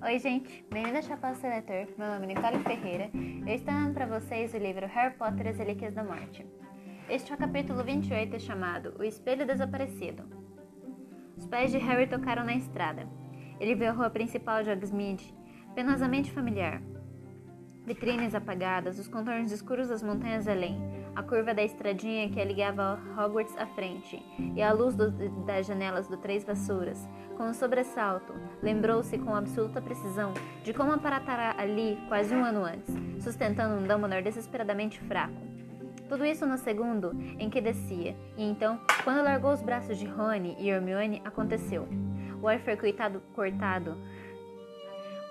Oi, gente, bem-vindo a Chapéu Seletor. Meu nome é Nicole Ferreira. Eu estou dando para vocês o livro Harry Potter e as Relíquias da Morte. Este é o capítulo 28 chamado O Espelho Desaparecido. Os pés de Harry tocaram na estrada. Ele viu a rua principal de Hogsmeade, penosamente familiar. Vitrines apagadas, os contornos escuros das montanhas além, a curva da estradinha que ligava Hogwarts à frente, e a luz do, das janelas do Três Vassouras. Com um sobressalto, lembrou-se com absoluta precisão de como aparatara ali quase um ano antes, sustentando um Dumbledore desesperadamente fraco. Tudo isso no segundo em que descia, e então, quando largou os braços de Rony e Hermione, aconteceu. O ar foi coitado, cortado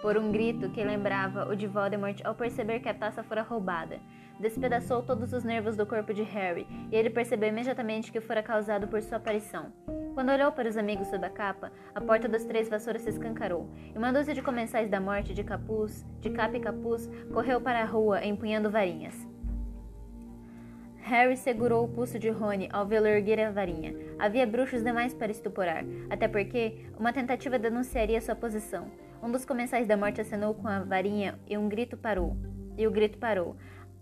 por um grito que lembrava o de Voldemort ao perceber que a taça fora roubada. Despedaçou todos os nervos do corpo de Harry, e ele percebeu imediatamente que fora causado por sua aparição. Quando olhou para os amigos sob a capa, a porta dos três vassouras se escancarou, e uma dúzia de comensais da morte de capuz, de capa e capuz, correu para a rua empunhando varinhas. Harry segurou o pulso de Rony ao vê-lo erguer a varinha. Havia bruxos demais para estuporar, até porque uma tentativa denunciaria sua posição. Um dos comensais da morte acenou com a varinha e um grito parou. E o grito parou,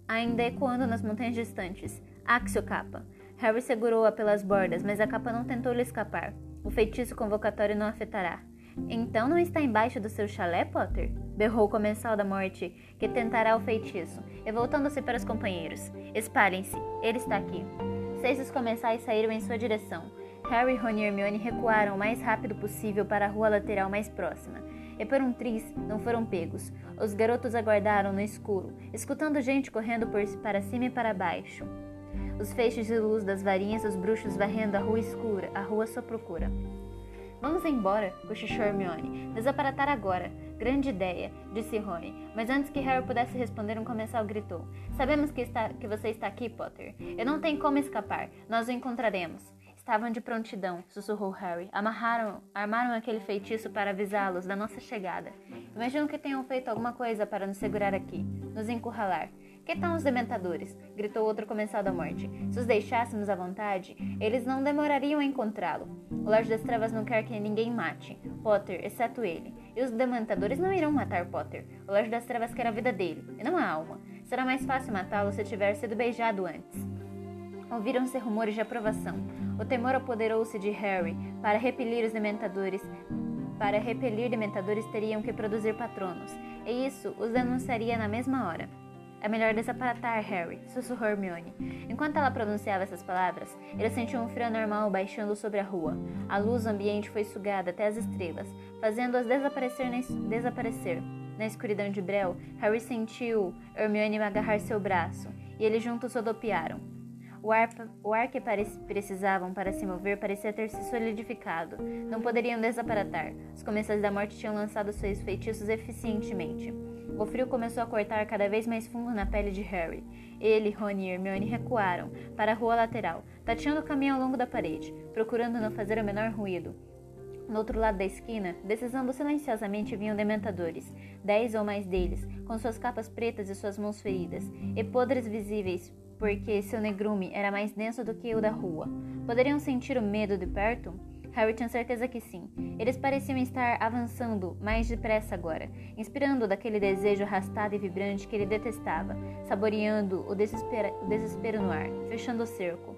ainda ecoando nas montanhas distantes. Axio capa. Harry segurou-a pelas bordas, mas a capa não tentou lhe escapar. O feitiço convocatório não afetará. Então não está embaixo do seu chalé, Potter? Berrou o comensal da morte, que tentará o feitiço, e voltando-se para os companheiros. Espalhem-se, ele está aqui. Seis dos comensais saíram em sua direção. Harry, Ron e Hermione recuaram o mais rápido possível para a rua lateral mais próxima e por um triz não foram pegos. Os garotos aguardaram no escuro, escutando gente correndo por, para cima e para baixo. Os feixes de luz das varinhas dos bruxos varrendo a rua escura, a rua à sua procura. Vamos embora, cochichou Hermione. Desaparatar agora. Grande ideia, disse Rony. Mas antes que Harry pudesse responder, um comensal gritou. Sabemos que, está, que você está aqui, Potter. Eu não tenho como escapar. Nós o encontraremos. Estavam de prontidão, sussurrou Harry. Amarraram, armaram aquele feitiço para avisá-los da nossa chegada. Imagino que tenham feito alguma coisa para nos segurar aqui, nos encurralar. Que tal os dementadores? gritou outro comensal da morte. Se os deixássemos à vontade, eles não demorariam a encontrá-lo. O Lorde das Trevas não quer que ninguém mate, Potter, exceto ele. E os dementadores não irão matar Potter. O Lorde das Trevas quer a vida dele, e não a alma. Será mais fácil matá-lo se tiver sido beijado antes. Ouviram-se rumores de aprovação. O temor apoderou-se de Harry. Para repelir os dementadores, para repelir dementadores teriam que produzir patronos, e isso os denunciaria na mesma hora. É melhor desaparatar, Harry, sussurrou Hermione. Enquanto ela pronunciava essas palavras, ele sentiu um frio anormal baixando sobre a rua. A luz ambiente foi sugada até as estrelas, fazendo-as desaparecer na, desaparecer. Na escuridão de Brel, Harry sentiu Hermione agarrar seu braço, e eles juntos rodopiaram. O ar, o ar que precisavam para se mover parecia ter se solidificado. Não poderiam desaparatar. Os comensais da morte tinham lançado seus feitiços eficientemente. O frio começou a cortar cada vez mais fundo na pele de Harry. Ele, Rony e Hermione recuaram para a rua lateral, tateando o caminho ao longo da parede, procurando não fazer o menor ruído. No outro lado da esquina, decisando silenciosamente vinham dementadores, dez ou mais deles, com suas capas pretas e suas mãos feridas, e podres visíveis porque seu negrume era mais denso do que o da rua. Poderiam sentir o medo de perto? Harry tinha certeza que sim. Eles pareciam estar avançando mais depressa agora, inspirando daquele desejo arrastado e vibrante que ele detestava, saboreando o desespero, o desespero no ar, fechando o cerco.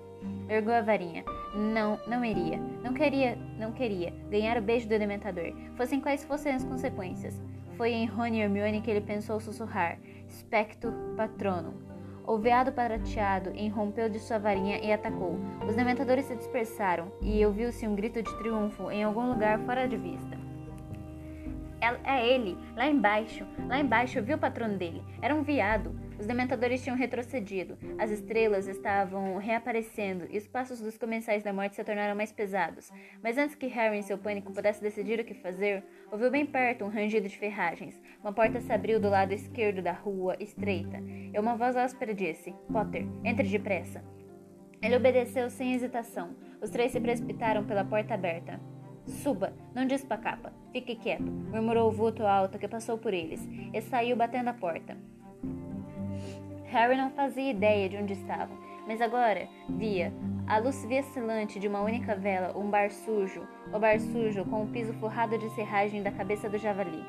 Ergou a varinha. Não, não iria. Não queria, não queria ganhar o beijo do Dementador, fossem quais fossem as consequências. Foi em Rony e Hermione que ele pensou sussurrar: Specto Patronum. O veado prateado irrompeu de sua varinha e atacou. Os dementadores se dispersaram e ouviu-se um grito de triunfo em algum lugar fora de vista. É, é ele, lá embaixo, lá embaixo, viu o patrono dele. Era um veado. Os dementadores tinham retrocedido, as estrelas estavam reaparecendo e os passos dos comensais da morte se tornaram mais pesados. Mas antes que Harry, em seu pânico, pudesse decidir o que fazer, ouviu bem perto um rangido de ferragens. Uma porta se abriu do lado esquerdo da rua, estreita, e uma voz áspera disse: Potter, entre depressa. Ele obedeceu sem hesitação. Os três se precipitaram pela porta aberta. Suba, não dispa a capa. Fique quieto, murmurou o vulto alto que passou por eles, e saiu batendo a porta. Harry não fazia ideia de onde estavam, mas agora via a luz vacilante de uma única vela, um bar sujo, o bar sujo com o piso forrado de serragem da cabeça do javali.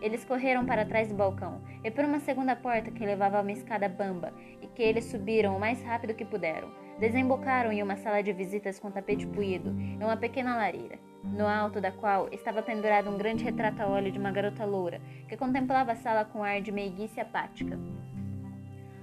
Eles correram para trás do balcão e por uma segunda porta que levava a uma escada bamba e que eles subiram o mais rápido que puderam. Desembocaram em uma sala de visitas com tapete puído e uma pequena lareira, no alto da qual estava pendurado um grande retrato a óleo de uma garota loura que contemplava a sala com ar de meiguice apática.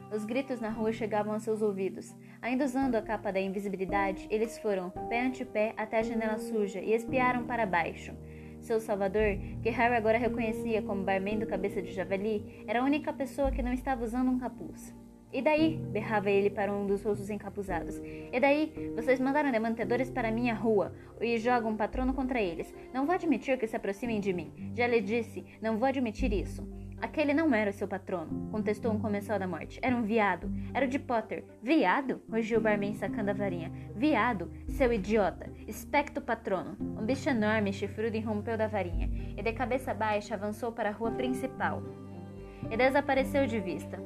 Os gritos na rua chegavam a seus ouvidos. Ainda usando a capa da invisibilidade, eles foram, pé ante pé, até a janela suja e espiaram para baixo. Seu salvador, que Harry agora reconhecia como barman do cabeça de javali, era a única pessoa que não estava usando um capuz. E daí? berrava ele para um dos rostos encapuzados. E daí? Vocês mandaram demantadores para minha rua e jogam um patrono contra eles. Não vou admitir que se aproximem de mim. Já lhe disse, não vou admitir isso. Aquele não era o seu patrono, contestou um comensal da morte. Era um viado. Era o de Potter. Viado? rugiu o barman sacando a varinha. Viado? Seu idiota. Especto patrono. Um bicho enorme, chifrudo, irrompeu da varinha e de cabeça baixa avançou para a rua principal. E desapareceu de vista.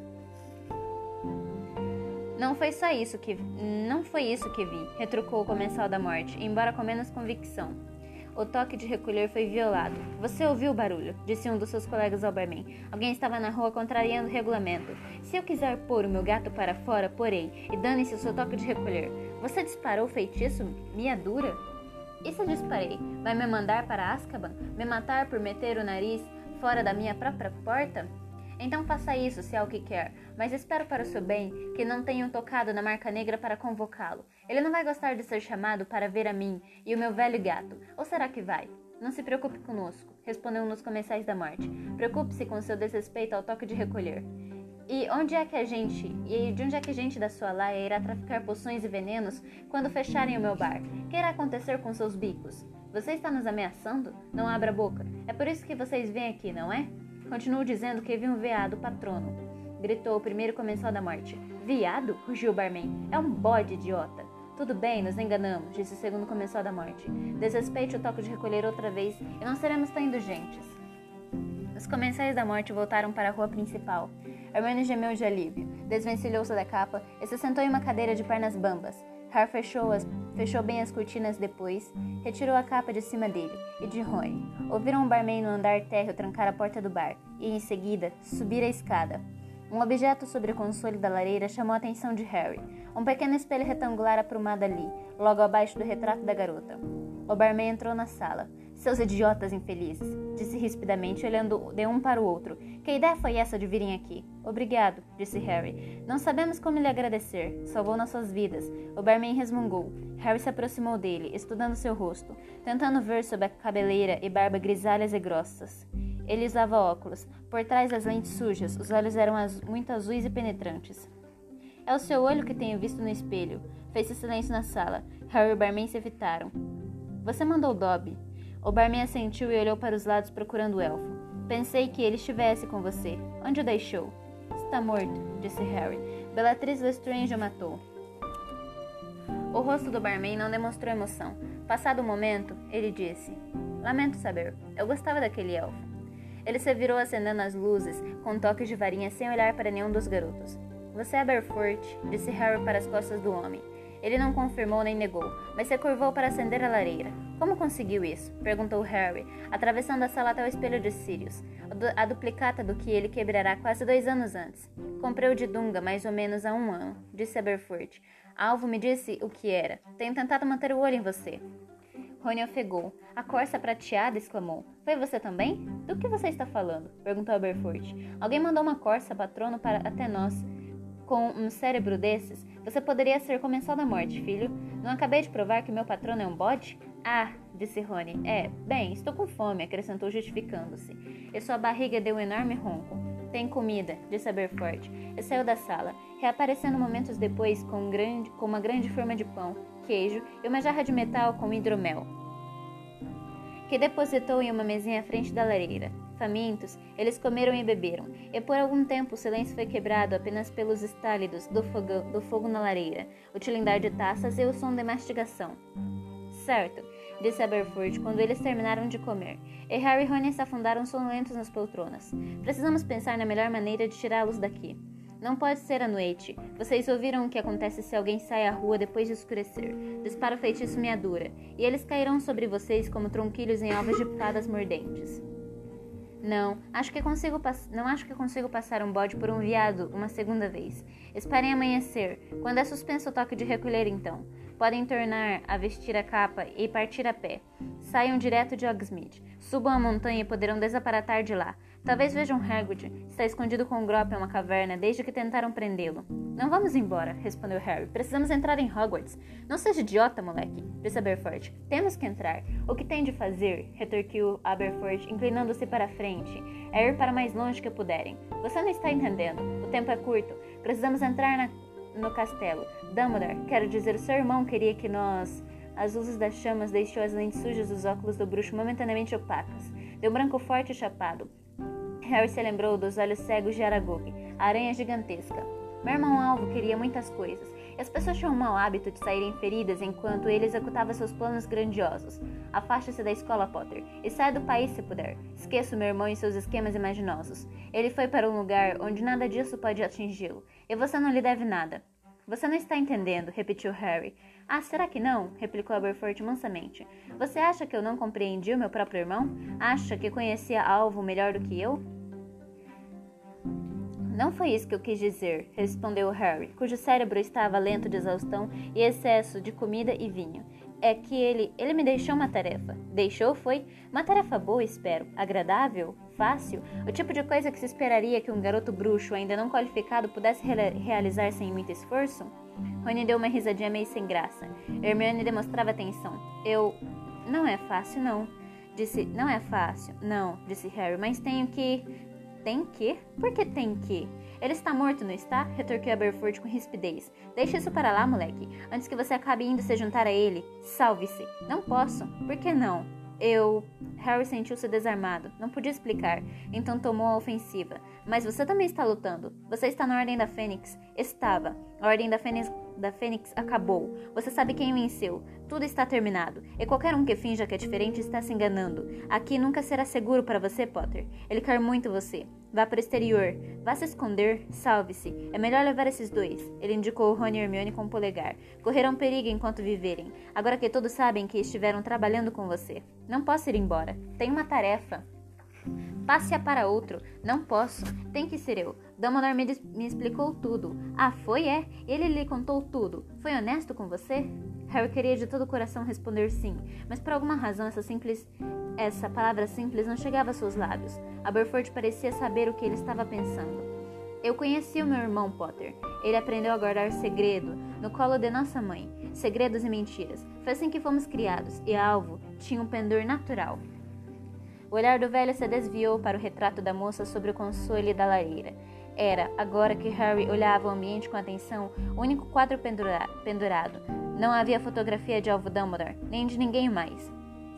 Não foi só isso que não foi isso que vi, retrucou o comensal da morte, embora com menos convicção. O toque de recolher foi violado. Você ouviu o barulho? Disse um dos seus colegas ao barman. Alguém estava na rua contrariando o regulamento. Se eu quiser pôr o meu gato para fora, porei. E dane-se o seu toque de recolher. Você disparou o feitiço? Minha dura? Isso disparei. Vai me mandar para Azkaban? Me matar por meter o nariz fora da minha própria porta? Então faça isso se é o que quer, mas espero para o seu bem que não tenham tocado na marca negra para convocá-lo. Ele não vai gostar de ser chamado para ver a mim e o meu velho gato. Ou será que vai? Não se preocupe conosco, respondeu um dos comensais da morte. Preocupe-se com seu desrespeito ao toque de recolher. E onde é que a gente, e de onde é que a gente da sua laia irá traficar poções e venenos quando fecharem o meu bar? O que irá acontecer com seus bicos? Você está nos ameaçando? Não abra a boca. É por isso que vocês vêm aqui, não é? Continuo dizendo que vi um veado patrono. Gritou o primeiro comensal da morte. Viado? rugiu o barman. É um bode, idiota. Tudo bem, nos enganamos, disse o segundo comensal da morte. Desrespeite o toque de recolher outra vez e não seremos tão indulgentes. Os comensais da morte voltaram para a rua principal. Hermione gemeu de alívio, desvencilhou-se da capa e se sentou em uma cadeira de pernas bambas. Har fechou, as, fechou bem as cortinas depois, retirou a capa de cima dele e de Rony. Ouviram um barman no andar térreo trancar a porta do bar e, em seguida, subir a escada. Um objeto sobre o console da lareira chamou a atenção de Harry. Um pequeno espelho retangular aprumado ali, logo abaixo do retrato da garota. O barman entrou na sala. Seus idiotas infelizes, disse rispidamente, olhando de um para o outro. Que ideia foi essa de virem aqui? Obrigado, disse Harry. Não sabemos como lhe agradecer. Salvou nossas vidas. O barman resmungou. Harry se aproximou dele, estudando seu rosto, tentando ver sob a cabeleira e barba grisalhas e grossas. Ele usava óculos. Por trás das lentes sujas, os olhos eram az muito azuis e penetrantes. É o seu olho que tenho visto no espelho. Fez-se silêncio na sala. Harry e o barman se evitaram. Você mandou Dobby, o barman assentiu e olhou para os lados procurando o elfo. Pensei que ele estivesse com você. Onde o deixou? Está morto, disse Harry. Bellatrix Lestrange o matou. O rosto do barman não demonstrou emoção. Passado um momento, ele disse: Lamento saber, eu gostava daquele elfo. Ele se virou acendendo as luzes, com toques de varinha sem olhar para nenhum dos garotos. Você é Berfort, disse Harry para as costas do homem. Ele não confirmou nem negou, mas se curvou para acender a lareira. Como conseguiu isso? perguntou Harry, atravessando a sala até o espelho de Sirius, a duplicata do que ele quebrará quase dois anos antes. Comprei o de Dunga mais ou menos há um ano, disse Aberfurt. Alvo me disse o que era. Tenho tentado manter o olho em você. Rony ofegou. A corça prateada exclamou. Foi você também? Do que você está falando? perguntou Aberfurt. Alguém mandou uma corça patrono para até nós. Com um cérebro desses, você poderia ser comensal da morte, filho. Não acabei de provar que meu patrono é um bode? Ah, disse Rony. É, bem, estou com fome, acrescentou justificando-se. E sua barriga deu um enorme ronco. Tem comida, disse Aberfort, e saiu da sala, reaparecendo momentos depois com, um grande, com uma grande forma de pão, queijo e uma jarra de metal com hidromel, que depositou em uma mesinha à frente da lareira. Famintos, eles comeram e beberam, e por algum tempo o silêncio foi quebrado apenas pelos estálidos do, fogão, do fogo na lareira, o tilindar de taças e o som de mastigação. Certo, disse Aberford quando eles terminaram de comer, e Harry e Rony se afundaram sonolentos nas poltronas. Precisamos pensar na melhor maneira de tirá-los daqui. Não pode ser à noite. Vocês ouviram o que acontece se alguém sai à rua depois de escurecer. Dispara o feitiço meadura, e eles cairão sobre vocês como tronquilhos em ovos de fadas mordentes. Não, acho que consigo não acho que consigo passar um bode por um viado uma segunda vez. Esperem amanhecer. Quando é suspenso o toque de recolher, então. Podem tornar a vestir a capa e partir a pé. Saiam direto de Hogsmeade. Subam a montanha e poderão desaparatar de lá. Talvez vejam Hagrid. Está escondido com o Grop em uma caverna desde que tentaram prendê-lo. Não vamos embora, respondeu Harry. Precisamos entrar em Hogwarts. Não seja idiota, moleque, disse Aberforth. Temos que entrar. O que tem de fazer, retorquiu Aberforth, inclinando-se para a frente, é ir para mais longe que puderem. Você não está entendendo. O tempo é curto. Precisamos entrar na, no castelo. Dumbledore, quero dizer, seu irmão queria que nós... As luzes das chamas deixou as lentes sujas dos óculos do bruxo momentaneamente opacas. Deu branco forte e chapado. Harry se lembrou dos olhos cegos de Aragog, a aranha gigantesca. Meu irmão Alvo queria muitas coisas, as pessoas tinham o mau hábito de saírem feridas enquanto ele executava seus planos grandiosos. Afaste-se da escola, Potter, e saia do país se puder. Esqueça o meu irmão e seus esquemas imaginosos. Ele foi para um lugar onde nada disso pode atingi-lo, e você não lhe deve nada. Você não está entendendo, repetiu Harry. Ah, será que não? replicou Aberforth mansamente. Você acha que eu não compreendi o meu próprio irmão? Acha que conhecia Alvo melhor do que eu? Não foi isso que eu quis dizer, respondeu Harry, cujo cérebro estava lento de exaustão e excesso de comida e vinho. É que ele, ele me deixou uma tarefa. Deixou foi uma tarefa boa, espero, agradável, fácil, o tipo de coisa que se esperaria que um garoto bruxo ainda não qualificado pudesse re realizar sem muito esforço. Rony deu uma risadinha meio sem graça. Hermione demonstrava atenção. Eu não é fácil, não. Disse, não é fácil, não, disse Harry, mas tenho que tem que? Por que tem que? Ele está morto, não está? Retorquiu Aberford com rispidez. Deixe isso para lá, moleque, antes que você acabe indo se juntar a ele. Salve-se. Não posso. Por que não? Eu. Harry sentiu-se desarmado. Não podia explicar. Então tomou a ofensiva. Mas você também está lutando. Você está na Ordem da Fênix. Estava. A Ordem da Fênix, da Fênix acabou. Você sabe quem venceu. Tudo está terminado. E qualquer um que finja que é diferente está se enganando. Aqui nunca será seguro para você, Potter. Ele quer muito você. Vá para o exterior. Vá se esconder. Salve-se. É melhor levar esses dois. Ele indicou Rony e Hermione com o polegar. Correrão perigo enquanto viverem. Agora que todos sabem que estiveram trabalhando com você. Não posso ir embora. Tenho uma tarefa. Passe-a para outro. Não posso. Tem que ser eu. Dumbledore me, me explicou tudo. Ah, foi? É? Ele lhe contou tudo. Foi honesto com você? Harry queria de todo o coração responder sim, mas por alguma razão essa simples essa palavra simples não chegava a seus lábios. Aberforth parecia saber o que ele estava pensando. Eu conheci o meu irmão Potter. Ele aprendeu a guardar segredo no colo de nossa mãe. Segredos e mentiras. Foi assim que fomos criados, e Alvo tinha um pendor natural. O olhar do velho se desviou para o retrato da moça sobre o console da lareira. Era, agora que Harry olhava o ambiente com atenção, o único quadro pendura pendurado. Não havia fotografia de Alvo Dumbledore, nem de ninguém mais.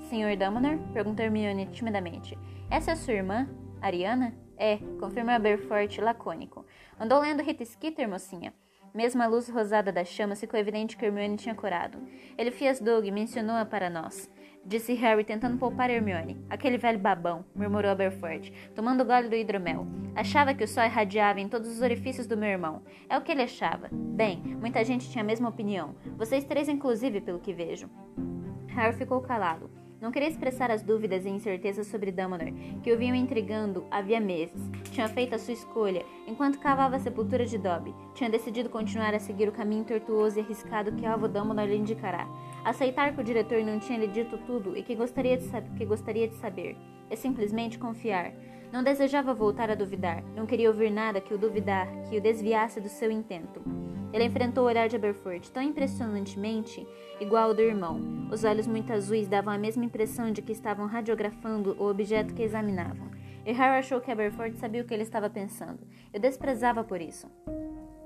Senhor Dumbledore? perguntou Hermione timidamente. Essa é sua irmã, Ariana? É, confirmou Aberforth lacônico. Andou lendo Rita Skeeter, mocinha. Mesmo a luz rosada das chamas ficou evidente que Hermione tinha curado. Ele fez Doug mencionou-a para nós disse Harry tentando poupar Hermione. Aquele velho babão, murmurou Aberforth, tomando gole do hidromel. Achava que o sol irradiava em todos os orifícios do meu irmão. É o que ele achava. Bem, muita gente tinha a mesma opinião. Vocês três, inclusive, pelo que vejo. Harry ficou calado. Não queria expressar as dúvidas e incertezas sobre Dumbledore, que o vinham intrigando havia meses. Tinha feito a sua escolha enquanto cavava a sepultura de Dobby. Tinha decidido continuar a seguir o caminho tortuoso e arriscado que Alvo Dumbledore lhe indicará. Aceitar que o diretor não tinha lhe dito tudo e que gostaria de, que gostaria de saber. E simplesmente confiar. Não desejava voltar a duvidar. Não queria ouvir nada que o duvidar, que o desviasse do seu intento. Ele enfrentou o olhar de Aberforth tão impressionantemente igual ao do irmão. Os olhos muito azuis davam a mesma impressão de que estavam radiografando o objeto que examinavam. E Harry achou que Aberforth sabia o que ele estava pensando. Eu desprezava por isso.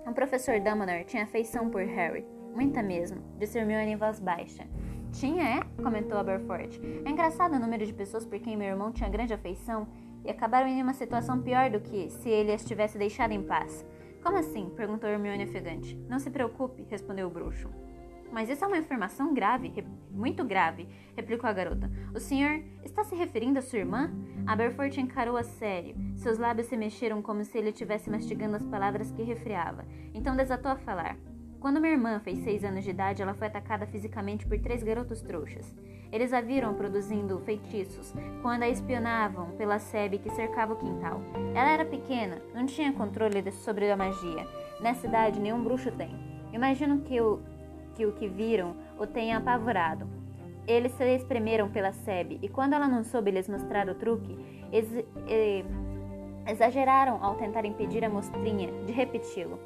O professor Dumbledore tinha afeição por Harry. Muita mesmo, disse Hermione em voz baixa. Tinha, é? comentou Aberforth. É engraçado o número de pessoas por quem meu irmão tinha grande afeição e acabaram em uma situação pior do que se ele as tivesse deixado em paz. Como assim? perguntou Hermione ofegante. Não se preocupe, respondeu o bruxo. Mas isso é uma informação grave, muito grave, replicou a garota. O senhor está se referindo à sua irmã? Aberforth encarou a sério. Seus lábios se mexeram como se ele estivesse mastigando as palavras que refreava. Então desatou a falar. Quando minha irmã fez seis anos de idade, ela foi atacada fisicamente por três garotos trouxas. Eles a viram produzindo feitiços quando a espionavam pela sebe que cercava o quintal. Ela era pequena, não tinha controle sobre a magia. Nessa idade, nenhum bruxo tem. Imagino que o que, o que viram o tenha apavorado. Eles se espremeram pela sebe e quando ela não soube lhes mostrar o truque, ex eh, exageraram ao tentar impedir a mostrinha de repeti-lo.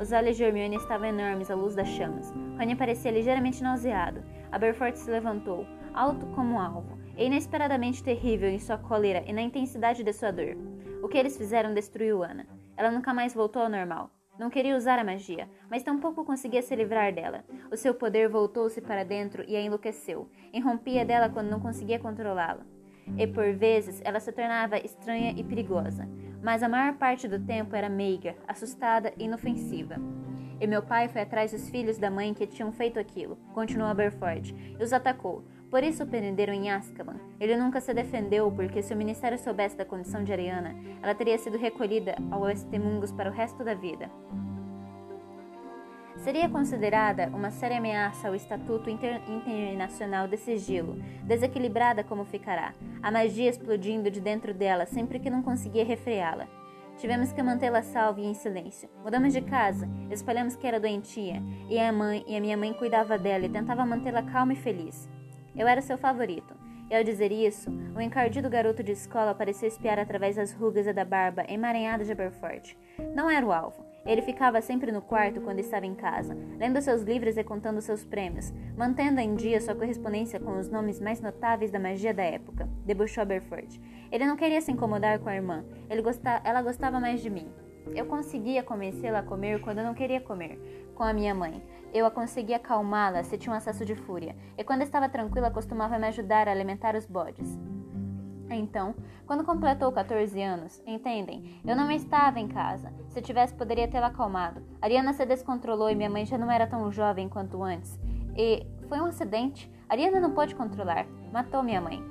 Os olhos de Hermione estavam enormes à luz das chamas. Rony parecia ligeiramente nauseado. Aberforth se levantou, alto como alvo, e inesperadamente terrível em sua cólera e na intensidade de sua dor. O que eles fizeram destruiu Ana. Ela nunca mais voltou ao normal. Não queria usar a magia, mas tampouco conseguia se livrar dela. O seu poder voltou-se para dentro e a enlouqueceu. Irrompia dela quando não conseguia controlá-la. E por vezes ela se tornava estranha e perigosa mas a maior parte do tempo era meiga, assustada e inofensiva. E meu pai foi atrás dos filhos da mãe que tinham feito aquilo, continuou Aberford, e os atacou. Por isso o prenderam em Azkaban. Ele nunca se defendeu, porque se o ministério soubesse da condição de Ariana, ela teria sido recolhida ao Estemungus para o resto da vida. Seria considerada uma séria ameaça ao Estatuto Inter Internacional de Sigilo, desequilibrada como ficará, a magia explodindo de dentro dela sempre que não conseguia refreá-la. Tivemos que mantê-la salva e em silêncio. Mudamos de casa, espalhamos que era doentia, e a mãe e a minha mãe cuidava dela e tentava mantê-la calma e feliz. Eu era seu favorito. E ao dizer isso, o encardido garoto de escola parecia espiar através das rugas e da barba emaranhada de Aberforth. Não era o alvo. Ele ficava sempre no quarto quando estava em casa, lendo seus livros e contando seus prêmios, mantendo em dia sua correspondência com os nomes mais notáveis da magia da época, debuxou Aberford. Ele não queria se incomodar com a irmã, ela gostava mais de mim. Eu conseguia convencê-la a comer quando eu não queria comer, com a minha mãe. Eu a conseguia acalmá-la se tinha um acesso de fúria, e quando estava tranquila costumava me ajudar a alimentar os bodes. Então, quando completou 14 anos, entendem? Eu não estava em casa. Se tivesse, poderia tê-la acalmado. Ariana se descontrolou e minha mãe já não era tão jovem quanto antes. E foi um acidente. Ariana não pôde controlar. Matou minha mãe.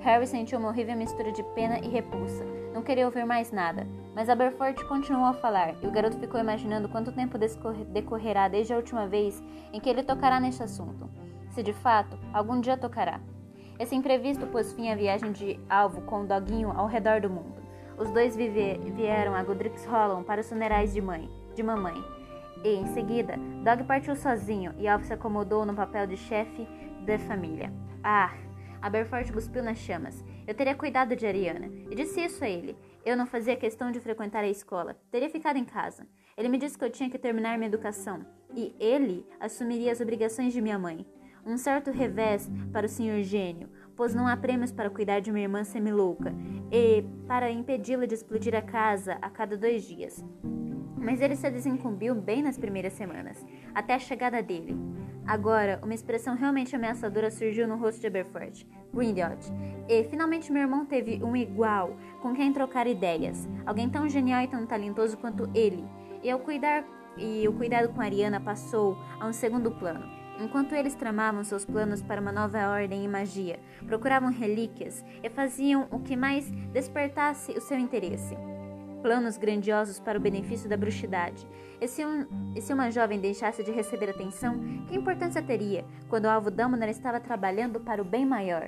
Harry sentiu uma horrível mistura de pena e repulsa. Não queria ouvir mais nada. Mas Aberforth continuou a falar, e o garoto ficou imaginando quanto tempo decorrerá desde a última vez em que ele tocará neste assunto. Se de fato, algum dia tocará. Esse imprevisto pôs fim à viagem de alvo com o doguinho ao redor do mundo. Os dois vieram a Godric's Hollow para os funerais de mãe, de mamãe. E, em seguida, Dog partiu sozinho e Alvo se acomodou no papel de chefe da família. Ah! Aberforth cuspiu nas chamas. Eu teria cuidado de Ariana. E disse isso a ele. Eu não fazia questão de frequentar a escola. Teria ficado em casa. Ele me disse que eu tinha que terminar minha educação. E ele assumiria as obrigações de minha mãe. Um certo revés para o Sr. Gênio, pois não há prêmios para cuidar de minha irmã semilouca e para impedi-la de explodir a casa a cada dois dias. Mas ele se desincumbiu bem nas primeiras semanas, até a chegada dele. Agora, uma expressão realmente ameaçadora surgiu no rosto de Aberforth, Grindelwald, e finalmente meu irmão teve um igual com quem trocar ideias, alguém tão genial e tão talentoso quanto ele. E ao cuidar e o cuidado com Ariana passou a um segundo plano. Enquanto eles tramavam seus planos para uma nova ordem e magia, procuravam relíquias e faziam o que mais despertasse o seu interesse. Planos grandiosos para o benefício da bruxidade. E se, um, e se uma jovem deixasse de receber atenção, que importância teria quando o alvo Dumbledore estava trabalhando para o bem maior?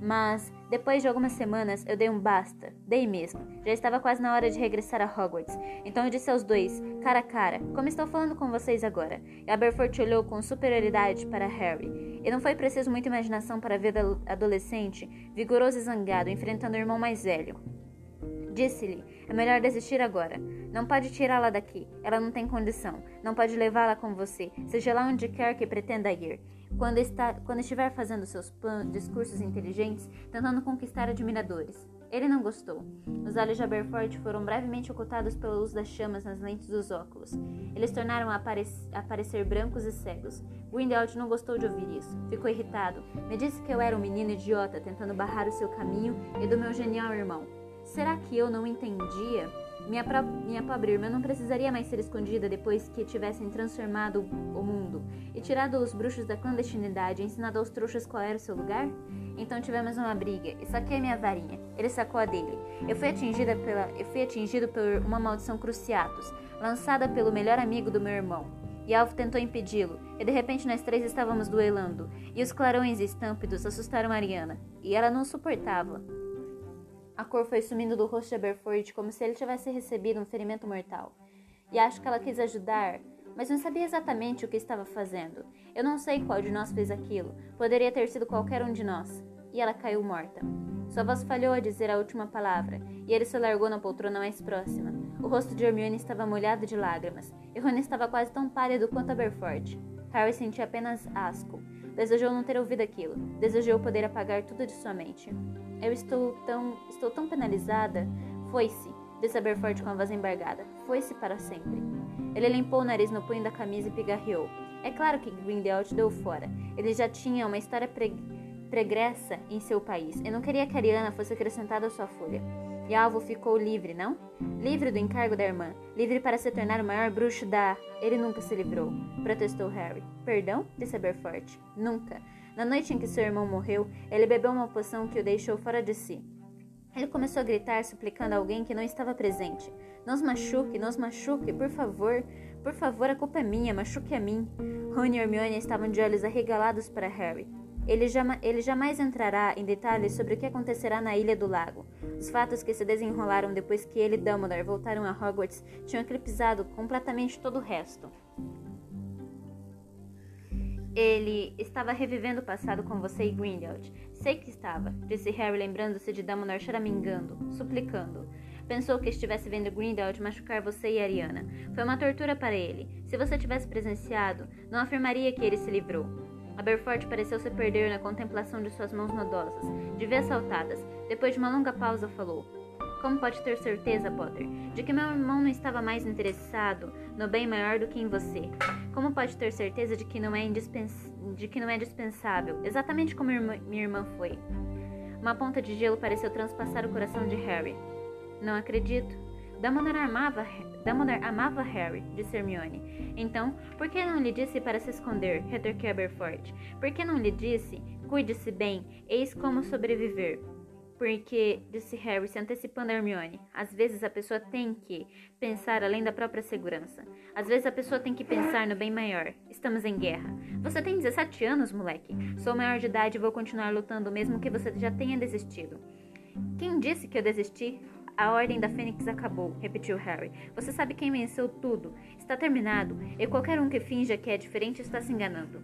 Mas, depois de algumas semanas, eu dei um basta. Dei mesmo. Já estava quase na hora de regressar a Hogwarts. Então eu disse aos dois, cara a cara, como estou falando com vocês agora. E Aberforth olhou com superioridade para Harry. E não foi preciso muita imaginação para ver o adolescente, vigoroso e zangado, enfrentando o irmão mais velho. Disse-lhe: é melhor desistir agora. Não pode tirá-la daqui. Ela não tem condição. Não pode levá-la com você, seja lá onde quer que pretenda ir. Quando, está, quando estiver fazendo seus planos, discursos inteligentes, tentando conquistar admiradores. Ele não gostou. Os olhos de Aberforth foram brevemente ocultados pela luz das chamas nas lentes dos óculos. Eles tornaram a aparecer brancos e cegos. Grindelwald não gostou de ouvir isso. Ficou irritado. Me disse que eu era um menino idiota tentando barrar o seu caminho e do meu genial irmão. Será que eu não entendia? Minha, pro... minha pobre irmã não precisaria mais ser escondida depois que tivessem transformado o mundo e tirado os bruxos da clandestinidade e ensinado aos trouxas qual era o seu lugar? Então tivemos uma briga e saquei minha varinha. Ele sacou a dele. Eu fui atingida pela, eu fui atingido por uma maldição cruciatus, lançada pelo melhor amigo do meu irmão. e Alvo tentou impedi-lo, e de repente nós três estávamos duelando, e os clarões estâmpidos assustaram Ariana, e ela não suportava. A cor foi sumindo do rosto de Aberford como se ele tivesse recebido um ferimento mortal. E acho que ela quis ajudar, mas não sabia exatamente o que estava fazendo. Eu não sei qual de nós fez aquilo, poderia ter sido qualquer um de nós. E ela caiu morta. Sua voz falhou a dizer a última palavra, e ele se largou na poltrona mais próxima. O rosto de Hermione estava molhado de lágrimas, e Rony estava quase tão pálido quanto Aberforth. Harry sentia apenas asco. Desejou não ter ouvido aquilo. Desejou poder apagar tudo de sua mente. Eu estou tão. estou tão penalizada. Foi-se, disse Aberforth com a voz embargada. Foi-se para sempre. Ele limpou o nariz no punho da camisa e pigarreou. É claro que Grindelwald deu fora. Ele já tinha uma história pre pregressa em seu país. Eu não queria que Ariana fosse acrescentada à sua folha. E Alvo ficou livre, não? Livre do encargo da irmã, livre para se tornar o maior bruxo da. Ele nunca se livrou, protestou Harry. Perdão? disse Aberforth. Nunca. Na noite em que seu irmão morreu, ele bebeu uma poção que o deixou fora de si. Ele começou a gritar, suplicando a alguém que não estava presente. Não machuque, não machuque, por favor. Por favor, a culpa é minha, machuque a mim. Rony e Hermione estavam de olhos arregalados para Harry. Ele, jama, ele jamais entrará em detalhes sobre o que acontecerá na Ilha do Lago. Os fatos que se desenrolaram depois que ele e Dumbledore voltaram a Hogwarts tinham eclipsado completamente todo o resto. Ele estava revivendo o passado com você e Grindelwald. Sei que estava, disse Harry lembrando-se de Dumbledore choramingando, suplicando. Pensou que estivesse vendo Grindelwald machucar você e Ariana. Foi uma tortura para ele. Se você tivesse presenciado, não afirmaria que ele se livrou. Aberforth pareceu se perder na contemplação de suas mãos nodosas, de ver saltadas. Depois de uma longa pausa, falou: Como pode ter certeza, Potter, de que meu irmão não estava mais interessado no bem maior do que em você? Como pode ter certeza de que não é, indispens... de que não é dispensável, exatamente como minha irmã foi? Uma ponta de gelo pareceu transpassar o coração de Harry. Não acredito. Dumbledore amava Dumbledore amava Harry, disse Hermione. Então, por que não lhe disse para se esconder? retorquiu Aberforth. Por que não lhe disse? Cuide-se bem, eis como sobreviver. Porque, disse Harry, se antecipando a Hermione, às vezes a pessoa tem que pensar além da própria segurança. Às vezes a pessoa tem que pensar no bem maior. Estamos em guerra. Você tem 17 anos, moleque. Sou maior de idade e vou continuar lutando mesmo que você já tenha desistido. Quem disse que eu desisti? A Ordem da Fênix acabou, repetiu Harry. Você sabe quem venceu tudo. Está terminado, e qualquer um que finja que é diferente está se enganando.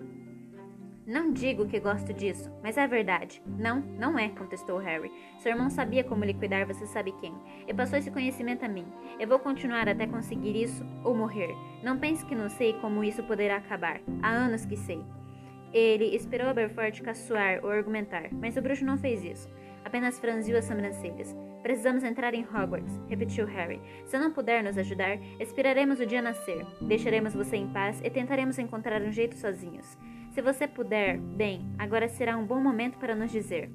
Não digo que gosto disso, mas é verdade. Não, não é, contestou Harry. Seu irmão sabia como liquidar você sabe quem, e passou esse conhecimento a mim. Eu vou continuar até conseguir isso ou morrer. Não pense que não sei como isso poderá acabar. Há anos que sei. Ele esperou Aberforth caçoar ou argumentar, mas o bruxo não fez isso. Apenas franziu as sobrancelhas. Precisamos entrar em Hogwarts, repetiu Harry. Se não puder nos ajudar, esperaremos o dia nascer. Deixaremos você em paz e tentaremos encontrar um jeito sozinhos. Se você puder, bem, agora será um bom momento para nos dizer.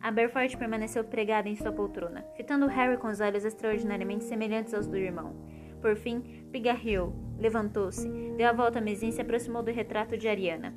Aberforth permaneceu pregada em sua poltrona, fitando Harry com os olhos extraordinariamente semelhantes aos do irmão. Por fim, pigarreou, levantou-se, deu a volta à mesinha e se aproximou do retrato de Ariana.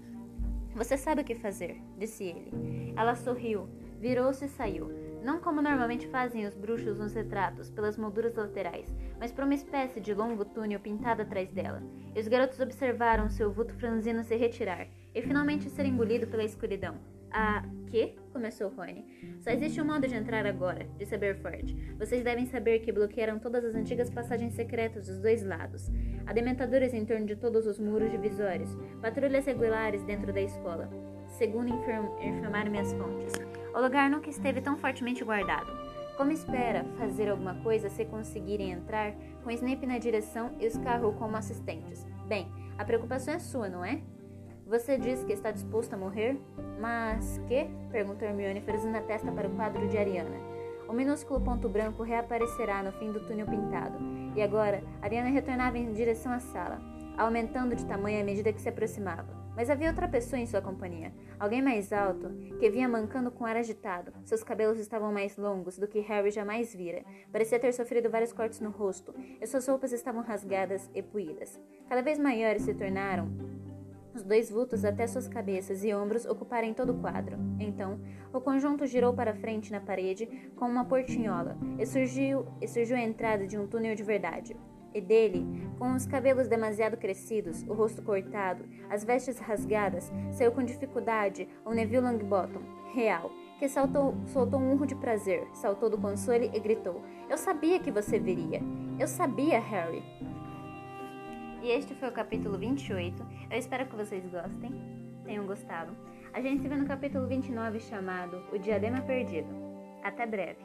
Você sabe o que fazer, disse ele. Ela sorriu, virou-se e saiu não como normalmente fazem os bruxos nos retratos, pelas molduras laterais, mas por uma espécie de longo túnel pintado atrás dela. E os garotos observaram seu vulto franzino se retirar e finalmente ser engolido pela escuridão. Ah, que? começou Rony. Só existe um modo de entrar agora, disse Aberford. Vocês devem saber que bloquearam todas as antigas passagens secretas dos dois lados. Há dementadores em torno de todos os muros divisórios, patrulhas regulares dentro da escola, segundo informaram minhas fontes. O lugar nunca esteve tão fortemente guardado. Como espera fazer alguma coisa se conseguirem entrar com Snape na direção e os carros como assistentes? Bem, a preocupação é sua, não é? Você diz que está disposto a morrer? Mas que? perguntou Hermione, franzindo a testa para o quadro de Ariana. O minúsculo ponto branco reaparecerá no fim do túnel pintado. E agora, Ariana retornava em direção à sala, aumentando de tamanho à medida que se aproximava. Mas havia outra pessoa em sua companhia, alguém mais alto, que vinha mancando com ar agitado. Seus cabelos estavam mais longos do que Harry jamais vira. Parecia ter sofrido vários cortes no rosto, e suas roupas estavam rasgadas e puídas. Cada vez maiores se tornaram os dois vultos até suas cabeças e ombros ocuparem todo o quadro. Então, o conjunto girou para frente na parede com uma portinhola e surgiu, e surgiu a entrada de um túnel de verdade. E dele, com os cabelos demasiado crescidos, o rosto cortado, as vestes rasgadas, saiu com dificuldade o Neville Longbottom, real, que saltou, soltou um urro de prazer, saltou do console e gritou: Eu sabia que você viria! Eu sabia, Harry! E este foi o capítulo 28. Eu espero que vocês gostem, tenham gostado. A gente se vê no capítulo 29 chamado O Diadema Perdido. Até breve!